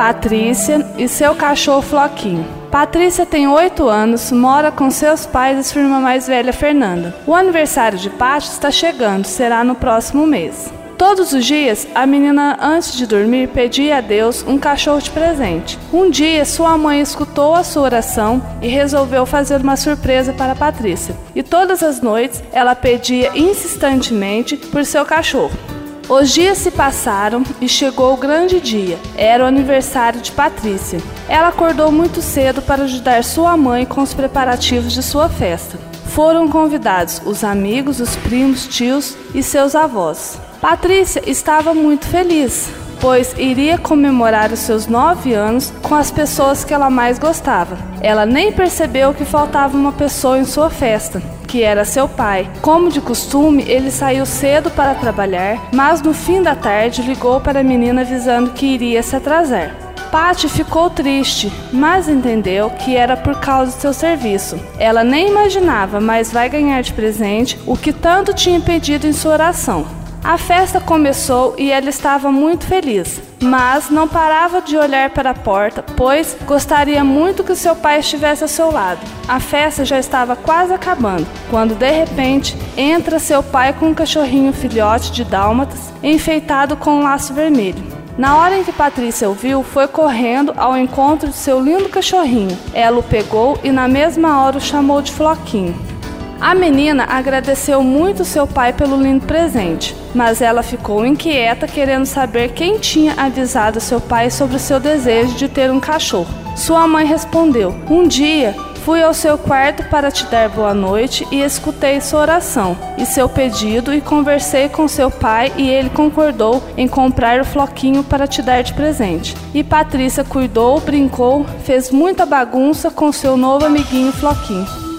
Patrícia e seu cachorro Floquinho. Patrícia tem 8 anos, mora com seus pais e sua irmã mais velha, Fernanda. O aniversário de Paty está chegando, será no próximo mês. Todos os dias, a menina, antes de dormir, pedia a Deus um cachorro de presente. Um dia, sua mãe escutou a sua oração e resolveu fazer uma surpresa para Patrícia. E todas as noites, ela pedia insistentemente por seu cachorro. Os dias se passaram e chegou o grande dia. Era o aniversário de Patrícia. Ela acordou muito cedo para ajudar sua mãe com os preparativos de sua festa. Foram convidados os amigos, os primos, tios e seus avós. Patrícia estava muito feliz, pois iria comemorar os seus nove anos com as pessoas que ela mais gostava. Ela nem percebeu que faltava uma pessoa em sua festa, que era seu pai. Como de costume, ele saiu cedo para trabalhar, mas no fim da tarde ligou para a menina avisando que iria se atrasar. Patty ficou triste, mas entendeu que era por causa do seu serviço. Ela nem imaginava, mas vai ganhar de presente o que tanto tinha pedido em sua oração. A festa começou e ela estava muito feliz, mas não parava de olhar para a porta, pois gostaria muito que seu pai estivesse ao seu lado. A festa já estava quase acabando, quando de repente entra seu pai com um cachorrinho filhote de dálmatas enfeitado com um laço vermelho. Na hora em que Patrícia o viu, foi correndo ao encontro de seu lindo cachorrinho. Ela o pegou e na mesma hora o chamou de Floquinho. A menina agradeceu muito seu pai pelo lindo presente, mas ela ficou inquieta querendo saber quem tinha avisado seu pai sobre seu desejo de ter um cachorro. Sua mãe respondeu: Um dia Fui ao seu quarto para te dar boa noite e escutei sua oração e seu pedido e conversei com seu pai e ele concordou em comprar o floquinho para te dar de presente. E Patrícia cuidou, brincou, fez muita bagunça com seu novo amiguinho Floquinho.